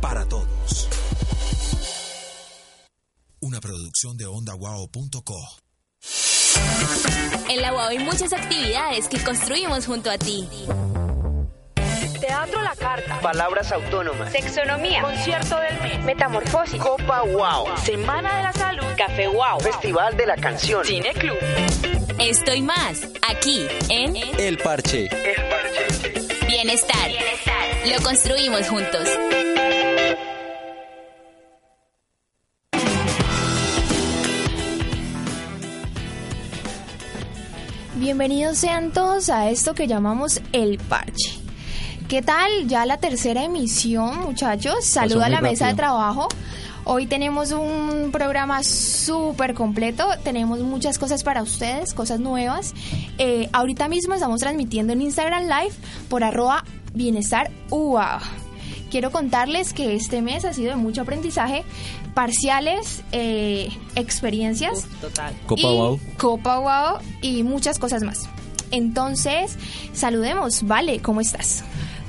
para todos. Una producción de ondawao.co. En la UAO hay muchas actividades que construimos junto a ti. Teatro La Carta. Palabras autónomas. Sexonomía. Concierto del mes. Metamorfosis. Copa Wow. Semana de la Salud. Café Wow. Festival de la Canción. Cine Club. Estoy más aquí en El Parche. El Parche. Bienestar. Lo construimos juntos. Bienvenidos sean todos a esto que llamamos El Parche. ¿Qué tal? Ya la tercera emisión, muchachos. Saluda a la mesa de trabajo. Hoy tenemos un programa súper completo, tenemos muchas cosas para ustedes, cosas nuevas. Eh, ahorita mismo estamos transmitiendo en Instagram Live por arroba bienestar UA. Quiero contarles que este mes ha sido de mucho aprendizaje, parciales, eh, experiencias Total. Copa y Wow. Copa Wow y muchas cosas más. Entonces, saludemos. Vale, ¿cómo estás?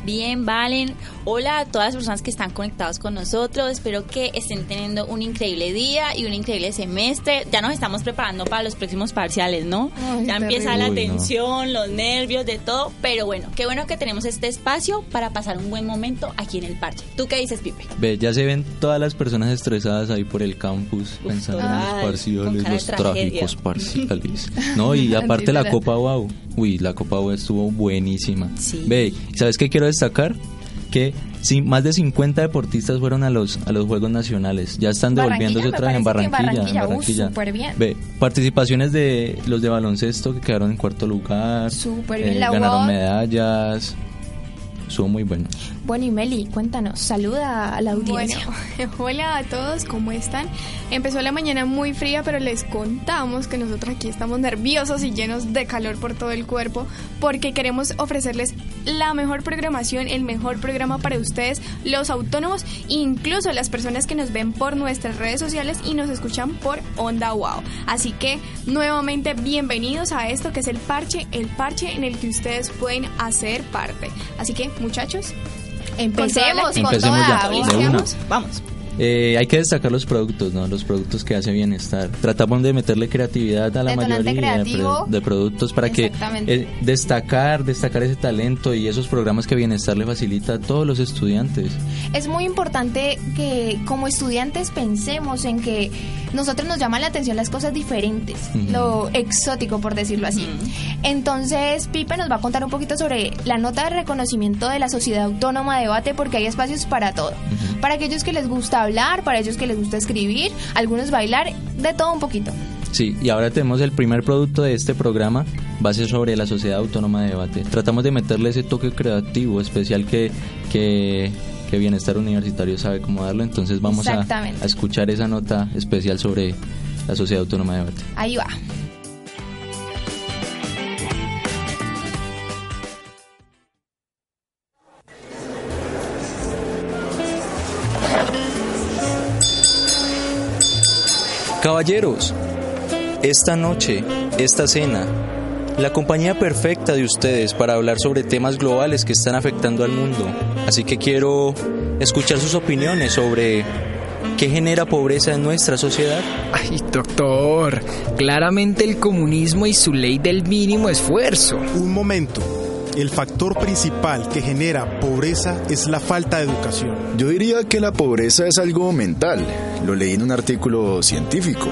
Bien, Valen. Hola a todas las personas que están conectados con nosotros. Espero que estén teniendo un increíble día y un increíble semestre. Ya nos estamos preparando para los próximos parciales, ¿no? Ay, ya empieza la terrible. Uy, no. tensión, los nervios, de todo. Pero bueno, qué bueno que tenemos este espacio para pasar un buen momento aquí en el parche. ¿Tú qué dices, Pipe? Ve, ya se ven todas las personas estresadas ahí por el campus Uf, pensando en los parciales, los trágicos parciales. No, y aparte la. Copa Wow. Uy, la Copa Wow estuvo buenísima. Sí. Ve, ¿sabes qué quiero destacar? Que sí, más de 50 deportistas fueron a los a los Juegos Nacionales. Ya están devolviéndose Barranquilla, otra vez en Barranquilla. en Barranquilla. Uh, bien. Ve, participaciones de los de baloncesto que quedaron en cuarto lugar. Súper bien, eh, la ganaron medallas. Estuvo muy bueno. Bueno, y Meli, cuéntanos, saluda a la audiencia. Bueno, hola a todos, ¿cómo están? Empezó la mañana muy fría, pero les contamos que nosotros aquí estamos nerviosos y llenos de calor por todo el cuerpo porque queremos ofrecerles la mejor programación, el mejor programa para ustedes, los autónomos, incluso las personas que nos ven por nuestras redes sociales y nos escuchan por Onda Wow. Así que nuevamente bienvenidos a esto que es el parche, el parche en el que ustedes pueden hacer parte. Así que, muchachos, Empecemos con Empecemos toda. ya, de ¿listo? una. Vamos. Eh, hay que destacar los productos, ¿no? Los productos que hace bienestar. Tratamos de meterle creatividad a la Detonante mayoría de, pro- de productos para que eh, destacar, destacar ese talento y esos programas que bienestar le facilita a todos los estudiantes. Es muy importante que como estudiantes pensemos en que nosotros nos llaman la atención las cosas diferentes, Ujú. lo exótico por decirlo así. Entonces, Pipe nos va a contar un poquito sobre la nota de reconocimiento de la Sociedad Autónoma de Debate porque hay espacios para todo. Para aquellos que les gusta hablar, para aquellos que les gusta escribir, algunos bailar, de todo un poquito. Sí, y ahora tenemos el primer producto de este programa, ser sobre la Sociedad Autónoma de Debate. Tratamos de meterle ese toque creativo especial que, que, que Bienestar Universitario sabe cómo darlo, entonces vamos a, a escuchar esa nota especial sobre la Sociedad Autónoma de Debate. Ahí va. Caballeros, esta noche, esta cena, la compañía perfecta de ustedes para hablar sobre temas globales que están afectando al mundo. Así que quiero escuchar sus opiniones sobre qué genera pobreza en nuestra sociedad. Ay, doctor, claramente el comunismo y su ley del mínimo esfuerzo. Un momento. El factor principal que genera pobreza es la falta de educación. Yo diría que la pobreza es algo mental. Lo leí en un artículo científico.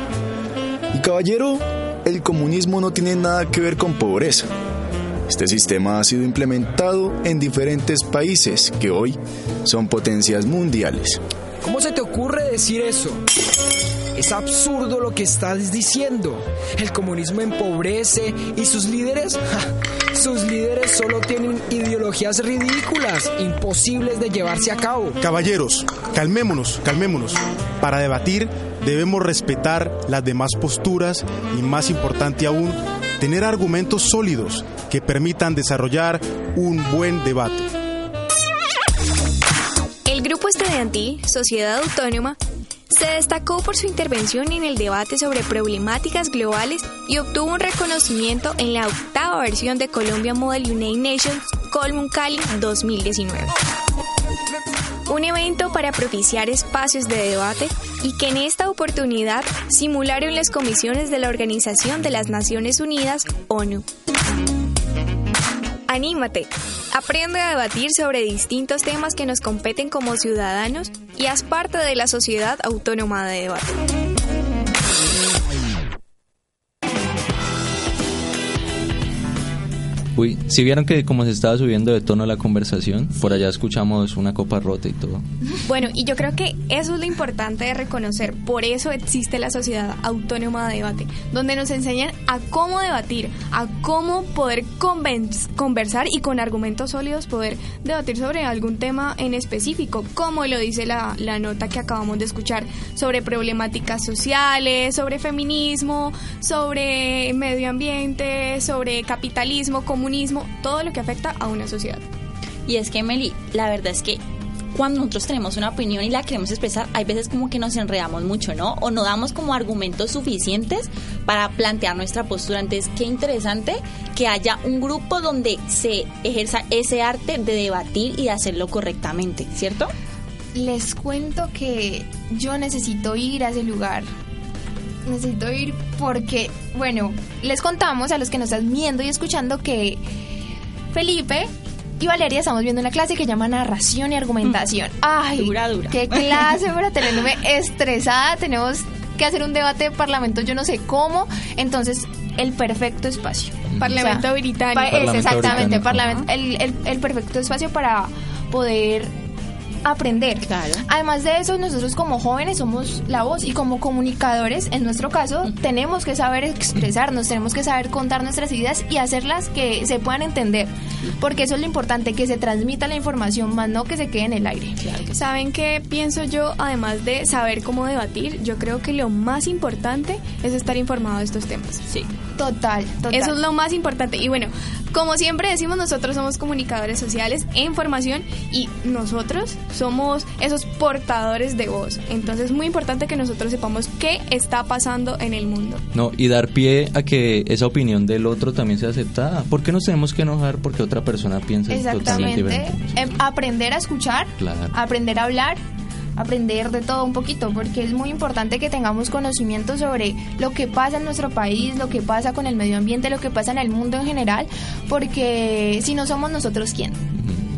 Y caballero, el comunismo no tiene nada que ver con pobreza. Este sistema ha sido implementado en diferentes países que hoy son potencias mundiales. ¿Cómo se te ocurre decir eso? Es absurdo lo que estás diciendo. El comunismo empobrece y sus líderes, ja, sus líderes solo tienen ideologías ridículas, imposibles de llevarse a cabo. Caballeros, calmémonos, calmémonos. Para debatir debemos respetar las demás posturas y más importante aún, tener argumentos sólidos que permitan desarrollar un buen debate. El grupo estudiantil Sociedad Autónoma se destacó por su intervención en el debate sobre problemáticas globales y obtuvo un reconocimiento en la octava versión de Colombia Model United Nations Colmun Cali 2019. un evento para propiciar espacios de debate y que en esta oportunidad simularon las comisiones de la Organización de las Naciones Unidas, ONU. Anímate, aprende a debatir sobre distintos temas que nos competen como ciudadanos y haz parte de la sociedad autónoma de debate. Uy, si vieron que como se estaba subiendo de tono la conversación, por allá escuchamos una copa rota y todo. Bueno, y yo creo que eso es lo importante de reconocer. Por eso existe la Sociedad Autónoma de Debate, donde nos enseñan a cómo debatir, a cómo poder conversar y con argumentos sólidos poder debatir sobre algún tema en específico, como lo dice la, la nota que acabamos de escuchar, sobre problemáticas sociales, sobre feminismo, sobre medio ambiente, sobre capitalismo, comunismo, todo lo que afecta a una sociedad. Y es que, Meli, la verdad es que cuando nosotros tenemos una opinión y la queremos expresar, hay veces como que nos enredamos mucho, ¿no? O no damos como argumentos suficientes para plantear nuestra postura. Entonces, qué interesante que haya un grupo donde se ejerza ese arte de debatir y de hacerlo correctamente, ¿cierto? Les cuento que yo necesito ir a ese lugar. Necesito ir porque, bueno, les contamos a los que nos están viendo y escuchando que Felipe y Valeria estamos viendo una clase que llama narración y argumentación. Ay, Dura, dura. qué clase para tenerme estresada. Tenemos que hacer un debate de parlamento, yo no sé cómo. Entonces, el perfecto espacio. Parlamento O sea, británico. pa- es Parlamento exactamente, británico. parlamento, el, el- el perfecto espacio para poder aprender. Claro. Además de eso, nosotros como jóvenes somos la voz y como comunicadores, en nuestro caso, tenemos que saber expresarnos, tenemos que saber contar nuestras ideas y hacerlas que se puedan entender, porque eso es lo importante, que se transmita la información, más no que se quede en el aire. ¿Saben qué pienso yo? Además de saber cómo debatir, yo creo que lo más importante es estar informado de estos temas. Sí. Total, total. Eso es lo más importante. Y bueno, como siempre decimos, nosotros somos comunicadores sociales e información y nosotros somos esos portadores de voz. Entonces es muy importante que nosotros sepamos qué está pasando en el mundo. No, y dar pie a que esa opinión del otro también sea aceptada. ¿Por qué nos tenemos que enojar porque otra persona piensa totalmente diferente? Em, aprender a escuchar, Claro. aprender a hablar, aprender de todo un poquito, porque es muy importante que tengamos conocimiento sobre lo que pasa en nuestro país, lo que pasa con el medio ambiente, lo que pasa en el mundo en general, porque si no somos nosotros, ¿quién?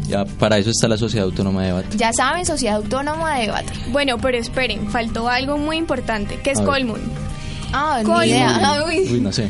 Ya, para eso está la Sociedad Autónoma de Debate. Ya saben, Sociedad Autónoma de Debate. Bueno, pero esperen, faltó algo muy importante, que es. Colmun. Ah, ni Colmun. idea. Uy. Uy, no sé.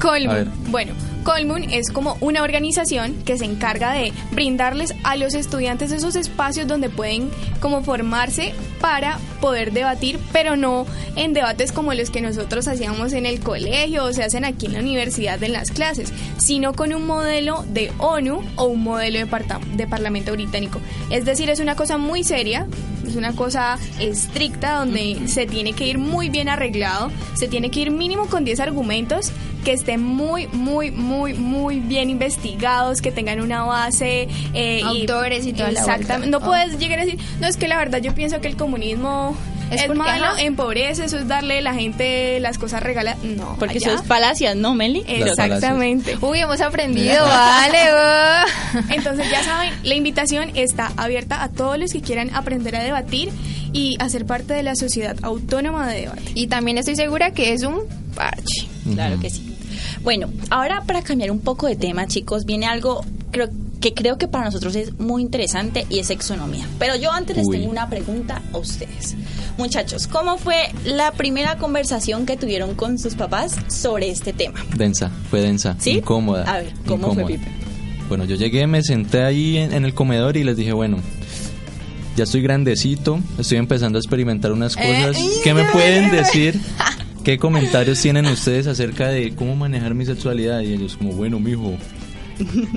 Colmun. Bueno, Colmun es como una organización que se encarga de brindarles a los estudiantes esos espacios donde pueden como formarse para poder debatir, pero no en debates como los que nosotros hacíamos en el colegio o se hacen aquí en la universidad en las clases, sino con un modelo de ONU o un modelo de, de Parlamento británico. Es decir, es una cosa muy seria, es una cosa estricta donde se tiene que ir muy bien arreglado, se tiene que ir mínimo con 10 argumentos que estén muy, muy, muy, muy bien investigados, que tengan una base. eh, Autores y toda la Exactamente. No puedes llegar a decir, no, es que la verdad yo pienso que el comunismo Es es, porque, malo, ajá. empobrece, eso es darle a la gente las cosas regaladas. No, Porque allá. eso es falacias, ¿no, Meli? Exactamente. Uy, hemos aprendido, vale. uh. Entonces ya saben, la invitación está abierta a todos los que quieran aprender a debatir y hacer parte de la sociedad autónoma de debate. Y también estoy segura que es un parche. Claro que sí. Bueno, ahora para cambiar un poco de tema, chicos, viene algo creo, que creo que para nosotros es muy interesante y es exonomía. Pero yo antes les tengo una pregunta a ustedes. Muchachos, ¿cómo fue la primera conversación que tuvieron con sus papás sobre este tema? Densa, fue densa, ¿Sí? incómoda. A ver, ¿cómo fue. Pipe? Bueno, yo llegué, me senté ahí en, en el comedor y les dije, bueno, ya estoy grandecito, estoy empezando a experimentar unas cosas. Eh, ¿Qué me pueden decir? ¿Qué comentarios tienen ustedes acerca de cómo manejar mi sexualidad? Y ellos como, bueno, mijo,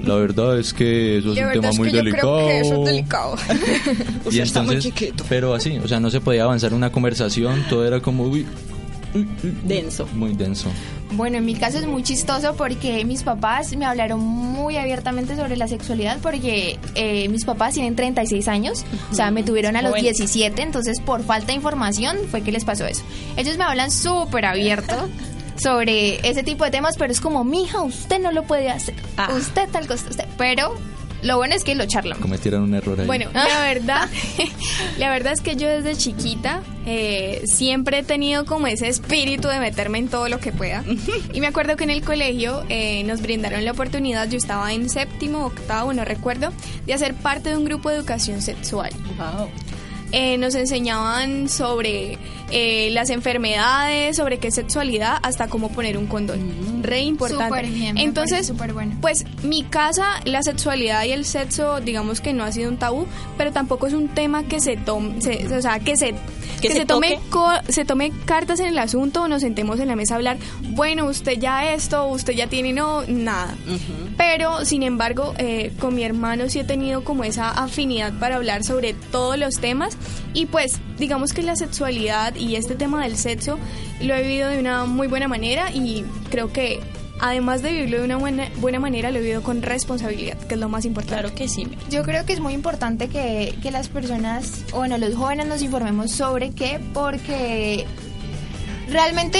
la verdad es que eso es un tema muy delicado. delicado. Y entonces, pero así, o sea, no se podía avanzar una conversación, todo era como, uy, Denso. muy denso. Bueno, en mi caso es muy chistoso porque mis papás me hablaron muy abiertamente sobre la sexualidad porque eh, mis papás tienen 36 años, o sea, me tuvieron a los Joven. 17, entonces por falta de información fue que les pasó eso. Ellos me hablan súper abierto sobre ese tipo de temas, pero es como, mija, usted no lo puede hacer, Ah. usted tal cosa, usted, pero Lo bueno es que lo charlamos. Cometieron un error ahí. Bueno, la verdad, la verdad es que yo desde chiquita eh, siempre he tenido como ese espíritu de meterme en todo lo que pueda. Y me acuerdo que en el colegio eh, nos brindaron la oportunidad, yo estaba en séptimo, octavo, no recuerdo, de hacer parte de un grupo de educación sexual. Eh, nos enseñaban sobre eh, las enfermedades, sobre qué sexualidad, hasta cómo poner un condón. Re importante. Súper bien, Entonces, bueno. pues mi casa, la sexualidad y el sexo, digamos que no ha sido un tabú, pero tampoco es un tema que se tome, se- o sea, que se Que que, se se, tome co- se tome cartas en el asunto, nos sentemos en la mesa a hablar, bueno, usted ya esto, usted ya tiene no, nada. Pero, sin embargo, eh, con mi hermano sí he tenido como esa afinidad para hablar sobre todos los temas y pues digamos que la sexualidad y este tema del sexo lo he vivido de una muy buena manera y creo que además de vivirlo de una buena, buena manera, lo he vivido con responsabilidad, que es lo más importante. Claro que sí. Yo creo que es muy importante que, que las personas, o bueno, los jóvenes nos informemos sobre qué, porque realmente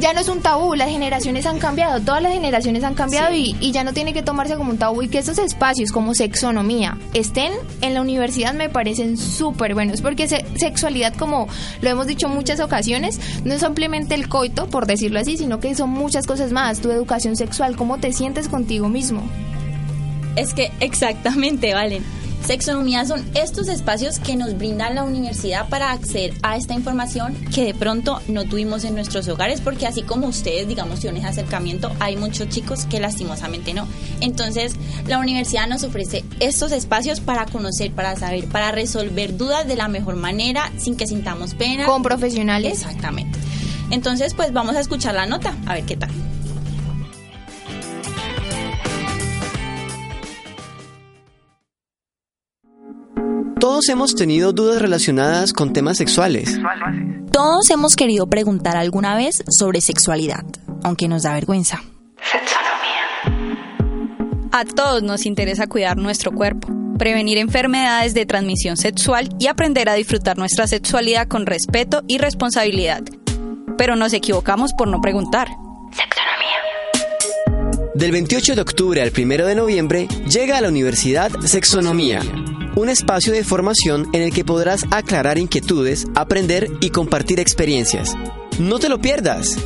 ya no es un tabú, las generaciones han cambiado, todas las generaciones han cambiado y, y ya no tiene que tomarse como un tabú y que estos espacios como sexonomía estén en la universidad me parecen súper buenos, porque se- sexualidad, como lo hemos dicho en muchas ocasiones, no es simplemente el coito, por decirlo así, sino que son muchas cosas más, tu educación sexual, cómo te sientes contigo mismo. Es que exactamente, Valen. Sexonomía son estos espacios que nos brinda la universidad para acceder a esta información que de pronto no tuvimos en nuestros hogares, porque así como ustedes, digamos, ese acercamiento, hay muchos chicos que lastimosamente no. Entonces, la universidad nos ofrece estos espacios para conocer, para saber, para resolver dudas de la mejor manera, sin que sintamos pena. Con profesionales. Exactamente. Entonces, pues vamos a escuchar la nota, a ver qué tal. Todos hemos tenido dudas relacionadas con temas sexuales. Todos hemos querido preguntar alguna vez sobre sexualidad, aunque nos da vergüenza. A todos nos interesa cuidar nuestro cuerpo, prevenir enfermedades de transmisión sexual y aprender a disfrutar nuestra sexualidad con respeto y responsabilidad. Pero nos equivocamos por no preguntar. Del 28 de octubre al 1 de noviembre llega a la Universidad Sexonomía, un espacio de formación en el que podrás aclarar inquietudes, aprender y compartir experiencias. No te lo pierdas.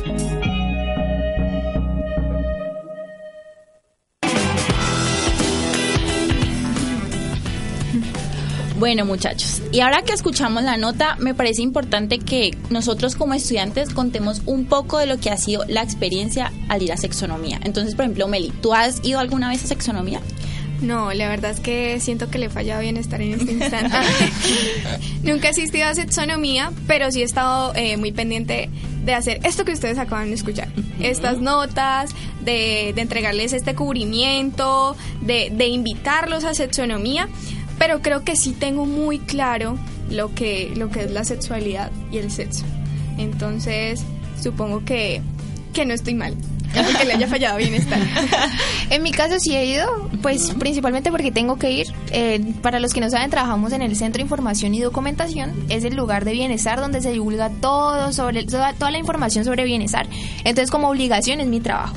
Bueno muchachos, y ahora que escuchamos la nota, me parece importante que nosotros como estudiantes contemos un poco de lo que ha sido la experiencia al ir a sexonomía. Entonces, por ejemplo, Meli, ¿tú has ido alguna vez a sexonomía? No, la verdad es que siento que le he fallado bien estar en este instante. Nunca he asistido a sexonomía, pero sí he estado eh, muy pendiente de hacer esto que ustedes acaban de escuchar. Estas notas, de, de entregarles este cubrimiento, de, de invitarlos a sexonomía. Pero creo que sí tengo muy claro lo que, lo que es la sexualidad y el sexo. Entonces, supongo que, que no estoy mal. Aunque le haya fallado bien estar. En mi caso sí he ido, pues principalmente porque tengo que ir. Eh, para los que no saben, trabajamos en el Centro de Información y Documentación. Es el lugar de bienestar donde se divulga todo sobre toda, toda la información sobre bienestar. Entonces, como obligación es mi trabajo.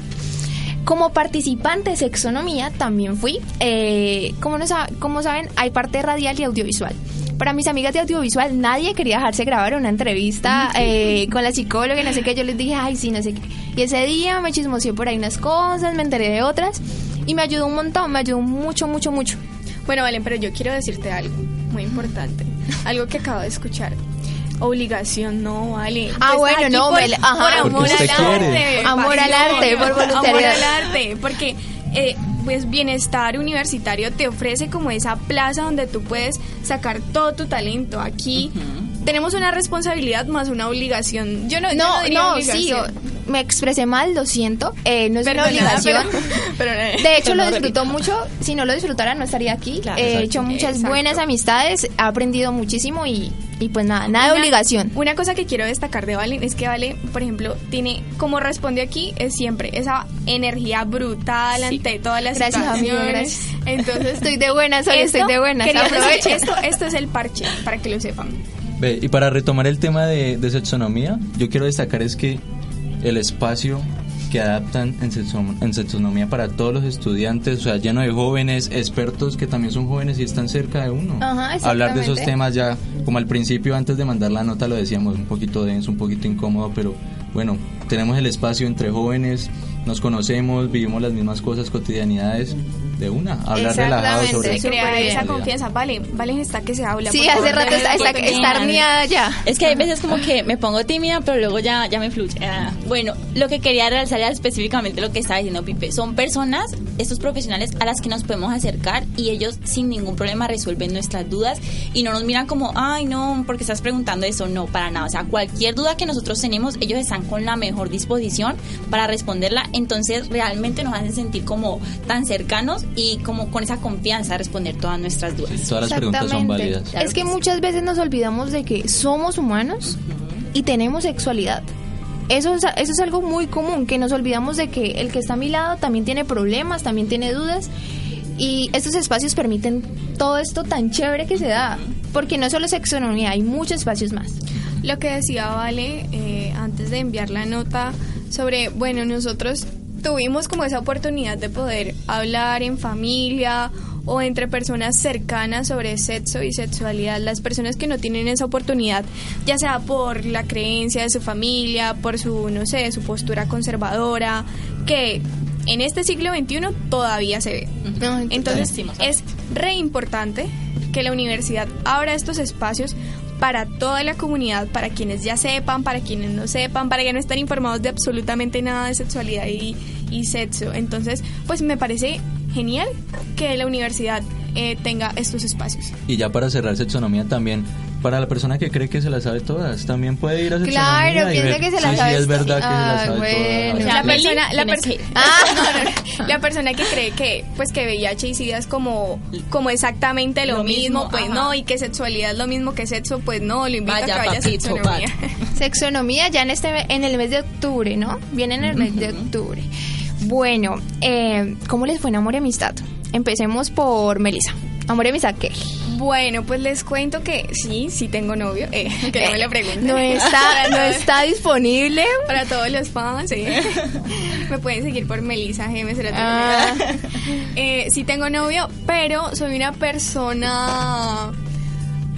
Como participante de sexonomía también fui. Eh, como, no como saben, hay parte radial y audiovisual. Para mis amigas de audiovisual, nadie quería dejarse grabar una entrevista eh, con la psicóloga y no sé qué. Yo les dije, ay, sí, no sé qué. Y ese día me chismoseé por ahí unas cosas, me enteré de otras y me ayudó un montón, me ayudó mucho, mucho, mucho. Bueno, Valen, pero yo quiero decirte algo muy importante. Algo que acabo de escuchar. Obligación, no, vale. Ah, Tú bueno, no, por, ajá. por amor al arte. Amor al arte, por Amor voluntariedad. al arte, porque eh, pues bienestar universitario te ofrece como esa plaza donde tú puedes sacar todo tu talento. Aquí tenemos una responsabilidad más una obligación. Yo no, yo No, diría no, sí, obligación. o- me expresé mal, lo siento. Eh, no es una obligación. pero- pero- de hecho, lo disfruto mucho. Si no lo disfrutara, no estaría aquí. Claro, He exacto. hecho muchas Exacto. buenas amistades, he aprendido muchísimo y, y pues nada, nada de Una- obligación. Una cosa que quiero destacar de Valen es que Vale, por ejemplo, tiene, como responde aquí, es siempre esa energía brutal ante todas las Gracias, amigo, situaciones. gracias. Entonces, Estoy de buenas hoy, estoy de buenas. Aprovechen. esto, esto es el parche, para que lo sepan. Ve, y para retomar el tema de, de sexonomía, yo quiero destacar es que el espacio que adaptan en, sexo- en sexonomía para todos los estudiantes, o sea, lleno de jóvenes, expertos que también son jóvenes y están cerca de uno. Ajá, Hablar de esos temas ya, como al principio, antes de mandar la nota, lo decíamos, un poquito denso, un poquito incómodo, pero bueno, tenemos el espacio entre jóvenes, nos conocemos, vivimos las mismas cosas, cotidianidades de una, hablar relajado sobre Se crea sobre esa confianza. Vale, vale está que se habla. Sí, hace favor, rato está, está, ya. Es que hay veces como que me pongo tímida, pero luego ya, ya me fluye. Ah, bueno, lo que quería realzar era específicamente lo que estaba diciendo Pipe. Son personas, estos profesionales, a las que nos podemos acercar y ellos sin ningún problema resuelven nuestras dudas y no nos miran como, ay, no, porque estás preguntando eso. No, para nada. O sea, cualquier duda que nosotros tenemos, ellos están con la mejor disposición para responderla. Entonces, realmente nos hacen sentir como tan cercanos y como con esa confianza de responder todas nuestras dudas. Todas las preguntas son válidas. Es que muchas veces nos olvidamos de que somos humanos y tenemos sexualidad. Eso es, eso es algo muy común, que nos olvidamos de que el que está a mi lado también tiene problemas, también tiene dudas. Y estos espacios permiten todo esto tan chévere que se da. Porque no solo sexonomía, hay muchos espacios más. Lo que decía Vale eh, antes de enviar la nota sobre, bueno, nosotros tuvimos como esa oportunidad de poder hablar en familia o entre personas cercanas sobre sexo y sexualidad. Las personas que no tienen esa oportunidad, ya sea por la creencia de su familia, por su, no sé, su postura conservadora, que en este siglo XXI todavía se ve. Entonces, es re importante que la universidad abra estos espacios para toda la comunidad, para quienes ya sepan, para quienes no sepan, para que no estén informados de absolutamente nada de sexualidad y, y sexo. Entonces, pues me parece genial que la universidad eh, tenga estos espacios. Y ya para cerrar sexonomía también, para la persona que cree que se las sabe todas, también puede ir a Claro, piensa que se las sí, sabe. Sí, es verdad que se las Ay, sabe bueno. todas. la persona, la, tienes per- que- Ah, la persona que cree que pues que VIH y SIDA es como, como exactamente lo, Lo mismo, mismo, pues ajá. no, y que sexualidad es lo mismo que sexo, pues no, lo invito Vaya, a que vaya a papito, sexonomía. Sexonomía ya en este en el mes de octubre, ¿no? Viene en el mes de octubre. Bueno, eh, ¿cómo les fue en Amor y Amistad? Empecemos por Melissa. Amor y Amistad, ¿qué? Bueno, pues les cuento que sí, sí tengo novio, eh, que no me lo pregunten. No está, no está disponible. Para todos los fans, sí. Me pueden seguir por Melissa GM03. Ah. Eh, sí tengo novio, pero soy una persona...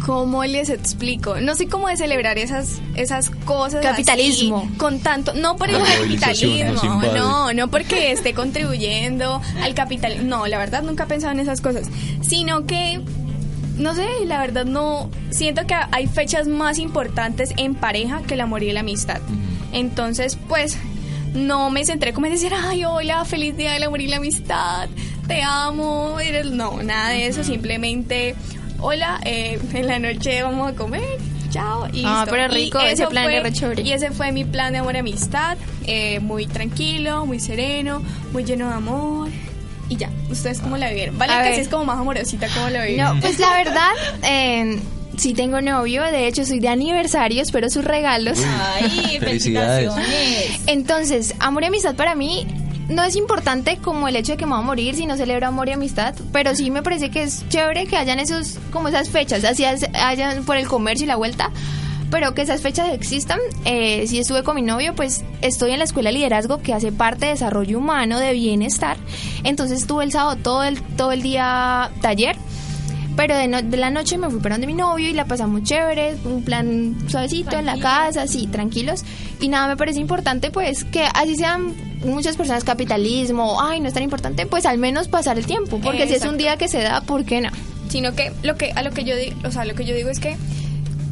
¿Cómo les explico? No sé cómo de celebrar esas, esas cosas. Capitalismo. así, con tanto. No por el La capitalismo. No, no porque esté contribuyendo al capitalismo. No, la verdad nunca he pensado en esas cosas. Sino que no sé, la verdad no. Siento que hay fechas más importantes en pareja que el amor y la amistad. Entonces, pues, no me centré como en decir, ay, hola, feliz día del amor y la amistad, te amo. eres-". No, nada de eso, simplemente, hola, eh, en la noche vamos a comer. Chao, y Ah, listo. pero Y rico, ese plan fue- chévere. Y ese fue mi plan de amor y amistad, eh, muy tranquilo, muy sereno, muy lleno de amor. Y ya, ¿ustedes cómo la vivieron? Vale, A que es como más amorosita, ¿cómo la vivieron? No, pues la verdad, eh, sí tengo novio. De hecho, soy de aniversario. Espero sus regalos. Ay, Felicidades. Entonces, amor y amistad para mí no es importante como el hecho de que me va a morir si no celebro amor y amistad, pero sí me parece que es chévere que hayan esos como esas fechas, así as- hayan por el comercio y la vuelta, pero que esas fechas existan. Eh, si estuve con mi novio, pues estoy en la escuela de liderazgo que hace parte de desarrollo humano, de bienestar. Entonces estuve el sábado todo el todo el día taller. Pero de, no- de la noche me fui para donde mi novio y la pasamos chévere, un plan suavecito en la casa, así, tranquilos. Y nada, me parece importante pues que así sean muchas personas capitalismo, ay, no es tan importante, pues al menos pasar el tiempo, porque si es un día que se da, ¿por qué no? sino que lo que a lo que yo digo, o sea, lo que yo digo es que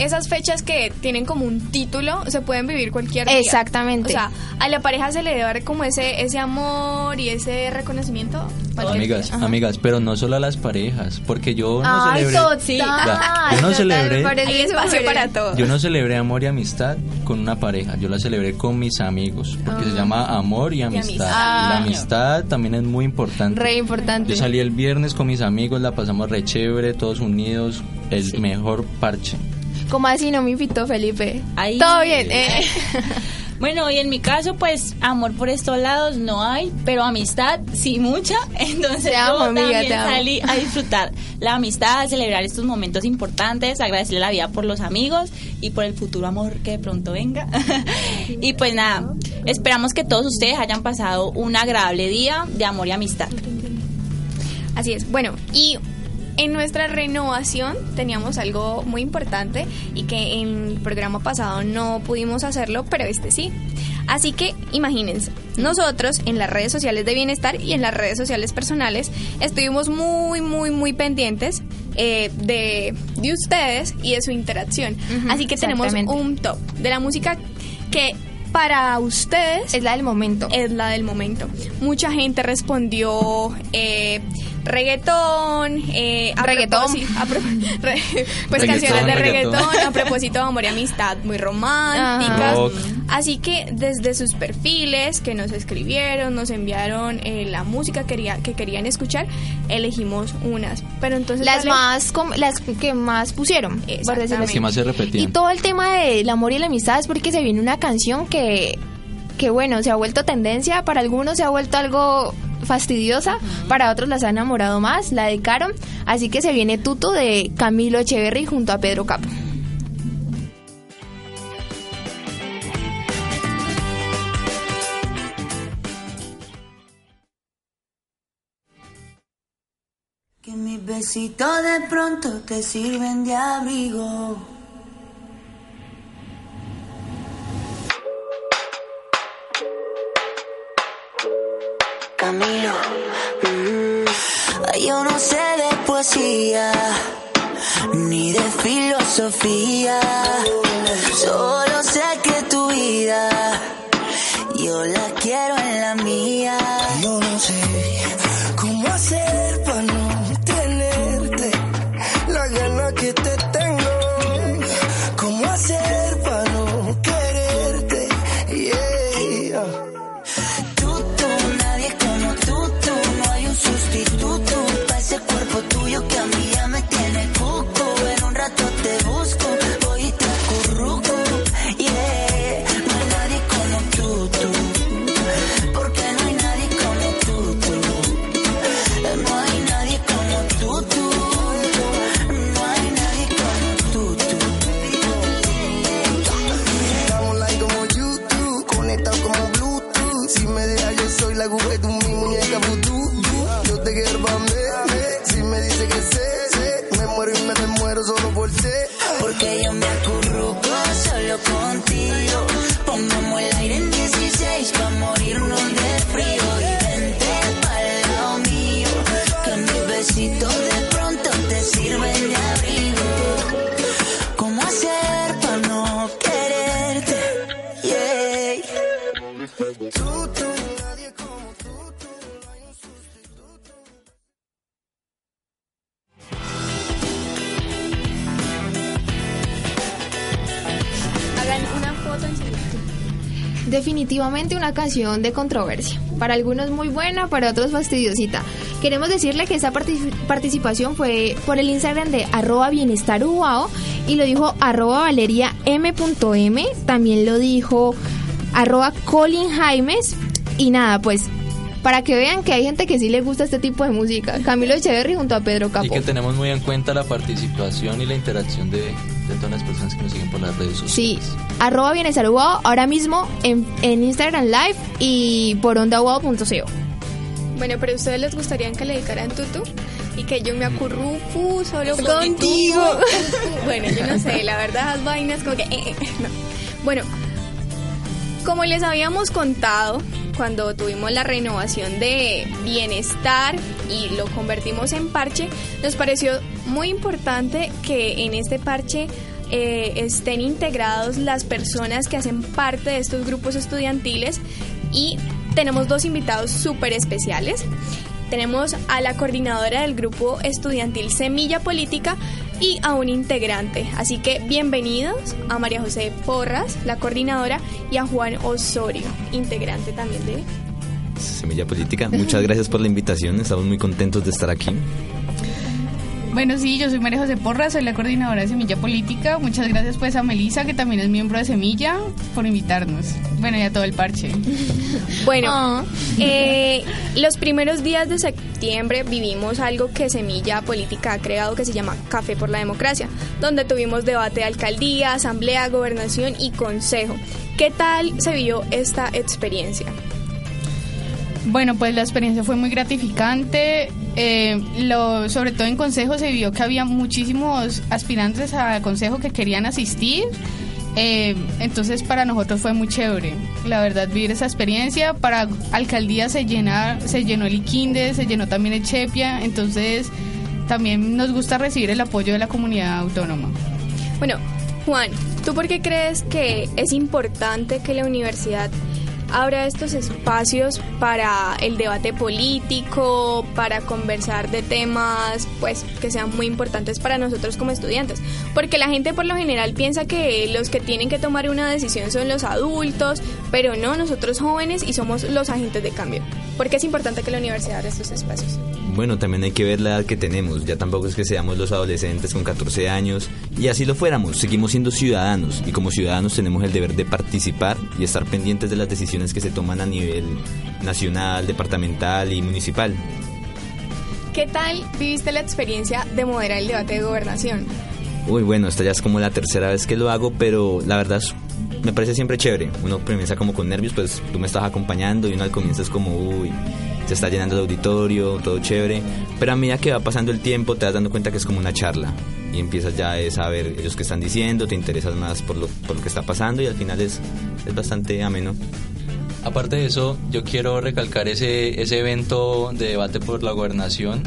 esas fechas que tienen como un título se pueden vivir cualquier día. Exactamente. O sea, a la pareja se le debe dar como ese ese amor y ese reconocimiento. Amigas, amigas, pero no solo a las parejas, porque yo no Ay, celebré. total, Ya, yo no celebré. Hay espacio para todo. Yo no celebré amor y amistad con una pareja, yo la celebré con mis amigos, porque se Ah. llama amor y amistad. amistad. La Ah. amistad también es muy importante. Re importante. Yo salí el viernes con mis amigos, la pasamos re chévere, todos unidos, el mejor parche. Como así no me invitó Felipe? Ay. Todo bien. eh. Bueno, y en mi caso, pues amor por estos lados no hay, pero amistad sí mucha. Entonces amo, yo amiga, también salí a disfrutar la amistad, a celebrar estos momentos importantes, agradecerle la vida por los amigos y por el futuro amor que de pronto venga. y pues nada, esperamos que todos ustedes hayan pasado un agradable día de amor y amistad. Así es. Bueno, y en nuestra renovación teníamos algo muy importante y que en el programa pasado no pudimos hacerlo, pero este sí. Así que imagínense, nosotros en las redes sociales de bienestar y en las redes sociales personales estuvimos muy, muy, muy pendientes eh, de, de ustedes y de su interacción. Así que tenemos un top de la música que para ustedes es la del momento. Es la del momento. Mucha gente respondió eh, reggaetón, eh, a Reggaetón. propósito- a pro- re- pues Reggaetón, canciones de reggaetón. reggaetón a propósito de amor y amistad muy románticas. Rock. Así que desde sus perfiles que nos escribieron, nos enviaron eh, la música que, quería- que querían escuchar, elegimos unas. Pero entonces las Vale, más com- las que más pusieron por decirlo Las así. que más se y todo el tema del amor y la amistad es porque se viene una canción que que bueno se ha vuelto tendencia para algunos se ha vuelto algo fastidiosa para otros las ha enamorado más la dedicaron así que se viene Tuto de Camilo Echeverry junto a Pedro Capo. Que mis besitos de pronto te sirven de abrigo. Mm, yo no sé de poesía ni de filosofía, solo sé que tu vida yo la quiero en la mía. Yo no sé cómo hacer Porque yo me acurruco solo contigo. Definitivamente una canción de controversia. Para algunos muy buena, para otros fastidiosita. Queremos decirle que esta partic- participación fue por el Instagram de arroba bienestar y lo dijo arroba valeria m.m. También lo dijo arroba Colin Jaimes. Y nada, pues para que vean que hay gente que sí le gusta este tipo de música. Camilo Echeverry junto a Pedro Capó. Y que tenemos muy en cuenta la participación y la interacción de, de todas las personas que nos siguen por las redes sociales. Sí, arroba bienestar ahora mismo en, en Instagram Live y por ondauao.co. Bueno, pero a ustedes les gustaría que le dedicaran tutu y que yo me acurruco solo Contigo. contigo. bueno, yo no sé, la verdad, las vainas como que. eh, eh, no. Bueno, como les habíamos contado cuando tuvimos la renovación de bienestar y lo convertimos en parche, nos pareció muy importante que en este parche eh, estén integrados las personas que hacen parte de estos grupos estudiantiles y tenemos dos invitados súper especiales. Tenemos a la coordinadora del grupo estudiantil Semilla Política y a un integrante. Así que bienvenidos a María José Porras, la coordinadora, y a Juan Osorio, integrante también de... Semilla Política. Muchas gracias por la invitación, estamos muy contentos de estar aquí. Bueno, sí, yo soy María José Porra, soy la coordinadora de Semilla Política. Muchas gracias pues a Melisa, que también es miembro de Semilla, por invitarnos. Bueno, y a todo el parche. Bueno, eh, los primeros días de septiembre vivimos algo que Semilla Política ha creado que se llama Café por la Democracia, donde tuvimos debate de alcaldía, asamblea, gobernación y consejo. ¿Qué tal se vivió esta experiencia? Bueno, pues la experiencia fue muy gratificante. Eh, lo, sobre todo en consejo se vio que había muchísimos aspirantes a consejo que querían asistir. Eh, entonces para nosotros fue muy chévere, la verdad, vivir esa experiencia. Para alcaldía se, llena, se llenó el Iquinde, se llenó también el Chepia, entonces también nos gusta recibir el apoyo de la comunidad autónoma. Bueno, Juan, ¿tú por qué crees que es importante que la universidad abra estos espacios para el debate político, para conversar de temas pues que sean muy importantes para nosotros como estudiantes, porque la gente por lo general piensa que los que tienen que tomar una decisión son los adultos, pero no, nosotros jóvenes y somos los agentes de cambio. Porque es importante que la universidad abra estos espacios. Bueno, también hay que ver la edad que tenemos. Ya tampoco es que seamos los adolescentes con 14 años. Y así lo fuéramos. Seguimos siendo ciudadanos. Y como ciudadanos tenemos el deber de participar y estar pendientes de las decisiones que se toman a nivel nacional, departamental y municipal. ¿Qué tal viviste la experiencia de moderar el debate de gobernación? Uy, bueno, esta ya es como la tercera vez que lo hago, pero la verdad es me parece siempre chévere. Uno comienza como con nervios, pues tú me estás acompañando y uno al comienzo es como, uy, se está llenando el auditorio, todo chévere. Pero a medida que va pasando el tiempo te das dando cuenta que es como una charla y empiezas ya a saber ellos qué están diciendo, te interesas más por lo, por lo que está pasando y al final es, es bastante ameno. Aparte de eso, yo quiero recalcar ese, ese evento de debate por la gobernación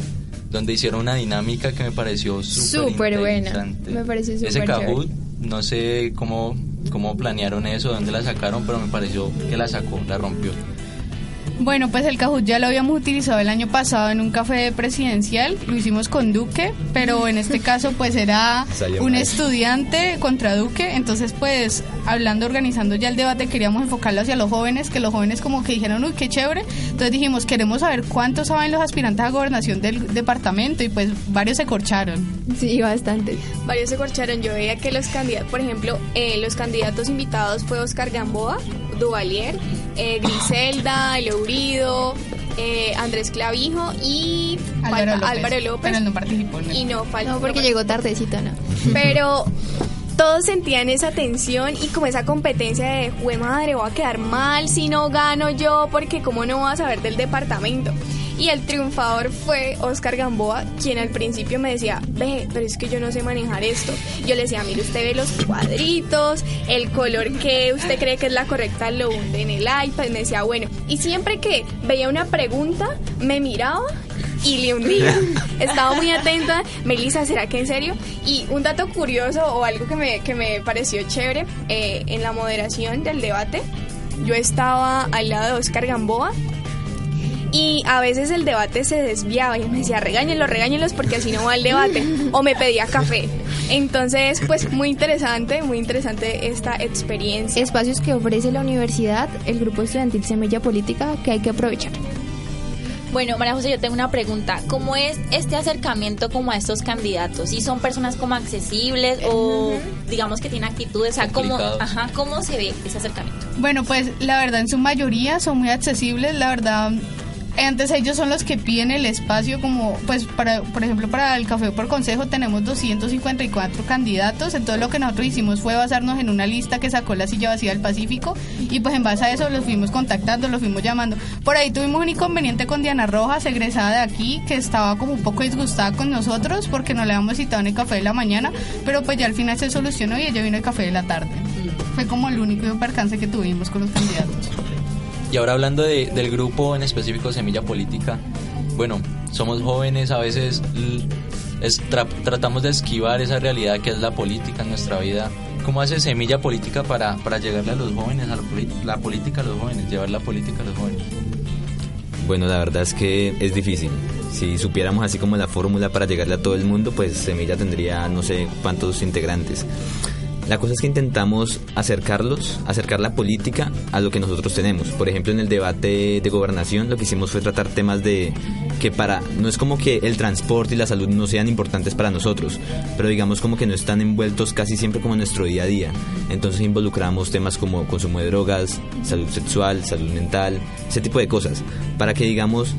donde hicieron una dinámica que me pareció súper buena. Me pareció súper Ese Kahoot, no sé cómo cómo planearon eso, dónde la sacaron, pero me pareció que la sacó, la rompió. Bueno, pues el Kahoot ya lo habíamos utilizado el año pasado en un café presidencial, lo hicimos con Duque, pero en este caso pues era un estudiante contra Duque, entonces pues hablando, organizando ya el debate, queríamos enfocarlo hacia los jóvenes, que los jóvenes como que dijeron, uy, qué chévere, entonces dijimos, queremos saber cuántos saben los aspirantes a gobernación del departamento y pues varios se corcharon. Sí, bastante. Varios se corcharon, yo veía que los candidatos, por ejemplo, eh, los candidatos invitados fue Oscar Gamboa, Duvalier, eh, Griselda, Leurido, eh, Andrés Clavijo y Álvaro López, Álvaro López. Pero él no participó. ¿no? Y no faltó. No, porque llegó tardecito, ¿no? Pero todos sentían esa tensión y como esa competencia de, jue madre, voy a quedar mal si no gano yo, porque cómo no vas a saber del departamento. Y el triunfador fue Oscar Gamboa, quien al principio me decía, ve, pero es que yo no sé manejar esto. Yo le decía, mire, usted ve los cuadritos, el color que usted cree que es la correcta lo hunde en el iPad. Me decía, bueno, y siempre que veía una pregunta, me miraba y le hundía. Estaba muy atenta. Melissa, ¿será que en serio? Y un dato curioso o algo que me, que me pareció chévere, eh, en la moderación del debate, yo estaba al lado de Oscar Gamboa y a veces el debate se desviaba y me decía, regáñenlos, regáñenlos porque así no va el debate. O me pedía café. Entonces, pues muy interesante, muy interesante esta experiencia. Espacios que ofrece la universidad, el grupo estudiantil Semilla Política, que hay que aprovechar. Bueno, María José, yo tengo una pregunta. ¿Cómo es este acercamiento como a estos candidatos? ¿Y son personas como accesibles o digamos que tienen actitudes? O sea, ¿cómo, ajá, ¿cómo se ve ese acercamiento? Bueno, pues la verdad en su mayoría son muy accesibles. La verdad antes ellos son los que piden el espacio como pues para por ejemplo para el café por consejo tenemos 254 candidatos. Entonces lo que nosotros hicimos fue basarnos en una lista que sacó la silla vacía del Pacífico y pues en base a eso los fuimos contactando los fuimos llamando. Por ahí tuvimos un inconveniente con Diana Rojas egresada de aquí que estaba como un poco disgustada con nosotros porque no le habíamos citado en el café de la mañana pero pues ya al final se solucionó y ella vino el café de la tarde. Fue como el único percance que tuvimos con los candidatos y ahora hablando de, del grupo en específico Semilla Política, bueno, somos jóvenes, a veces es, tra tratamos de esquivar esa realidad que es la política en nuestra vida. ¿Cómo hace Semilla Política para, para llegarle a los jóvenes, a la, la política a los jóvenes, llevar la política a los jóvenes? Bueno, la verdad es que es difícil. Si supiéramos así como la fórmula para llegarle a todo el mundo, pues Semilla tendría no sé cuántos integrantes. La cosa es que intentamos acercarlos, acercar la política a lo que nosotros tenemos. Por ejemplo, en el debate de gobernación lo que hicimos fue tratar temas de que para no es como que el transporte y la salud no sean importantes para nosotros, pero digamos como que no están envueltos casi siempre como en nuestro día a día. Entonces involucramos temas como consumo de drogas, salud sexual, salud mental, ese tipo de cosas, para que digamos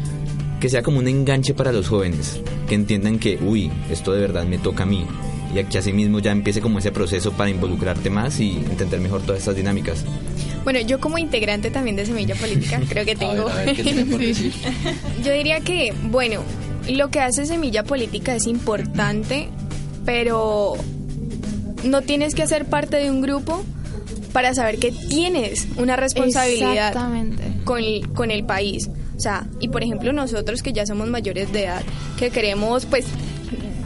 que sea como un enganche para los jóvenes, que entiendan que, uy, esto de verdad me toca a mí. Y que así mismo ya empiece como ese proceso para involucrarte más y entender mejor todas estas dinámicas. Bueno, yo como integrante también de Semilla Política, creo que tengo... A ver, a ver, ¿qué tiene por decir? Yo diría que, bueno, lo que hace Semilla Política es importante, pero no tienes que ser parte de un grupo para saber que tienes una responsabilidad Exactamente. con, el- con el país. O sea, y por ejemplo nosotros que ya somos mayores de edad, que queremos, pues,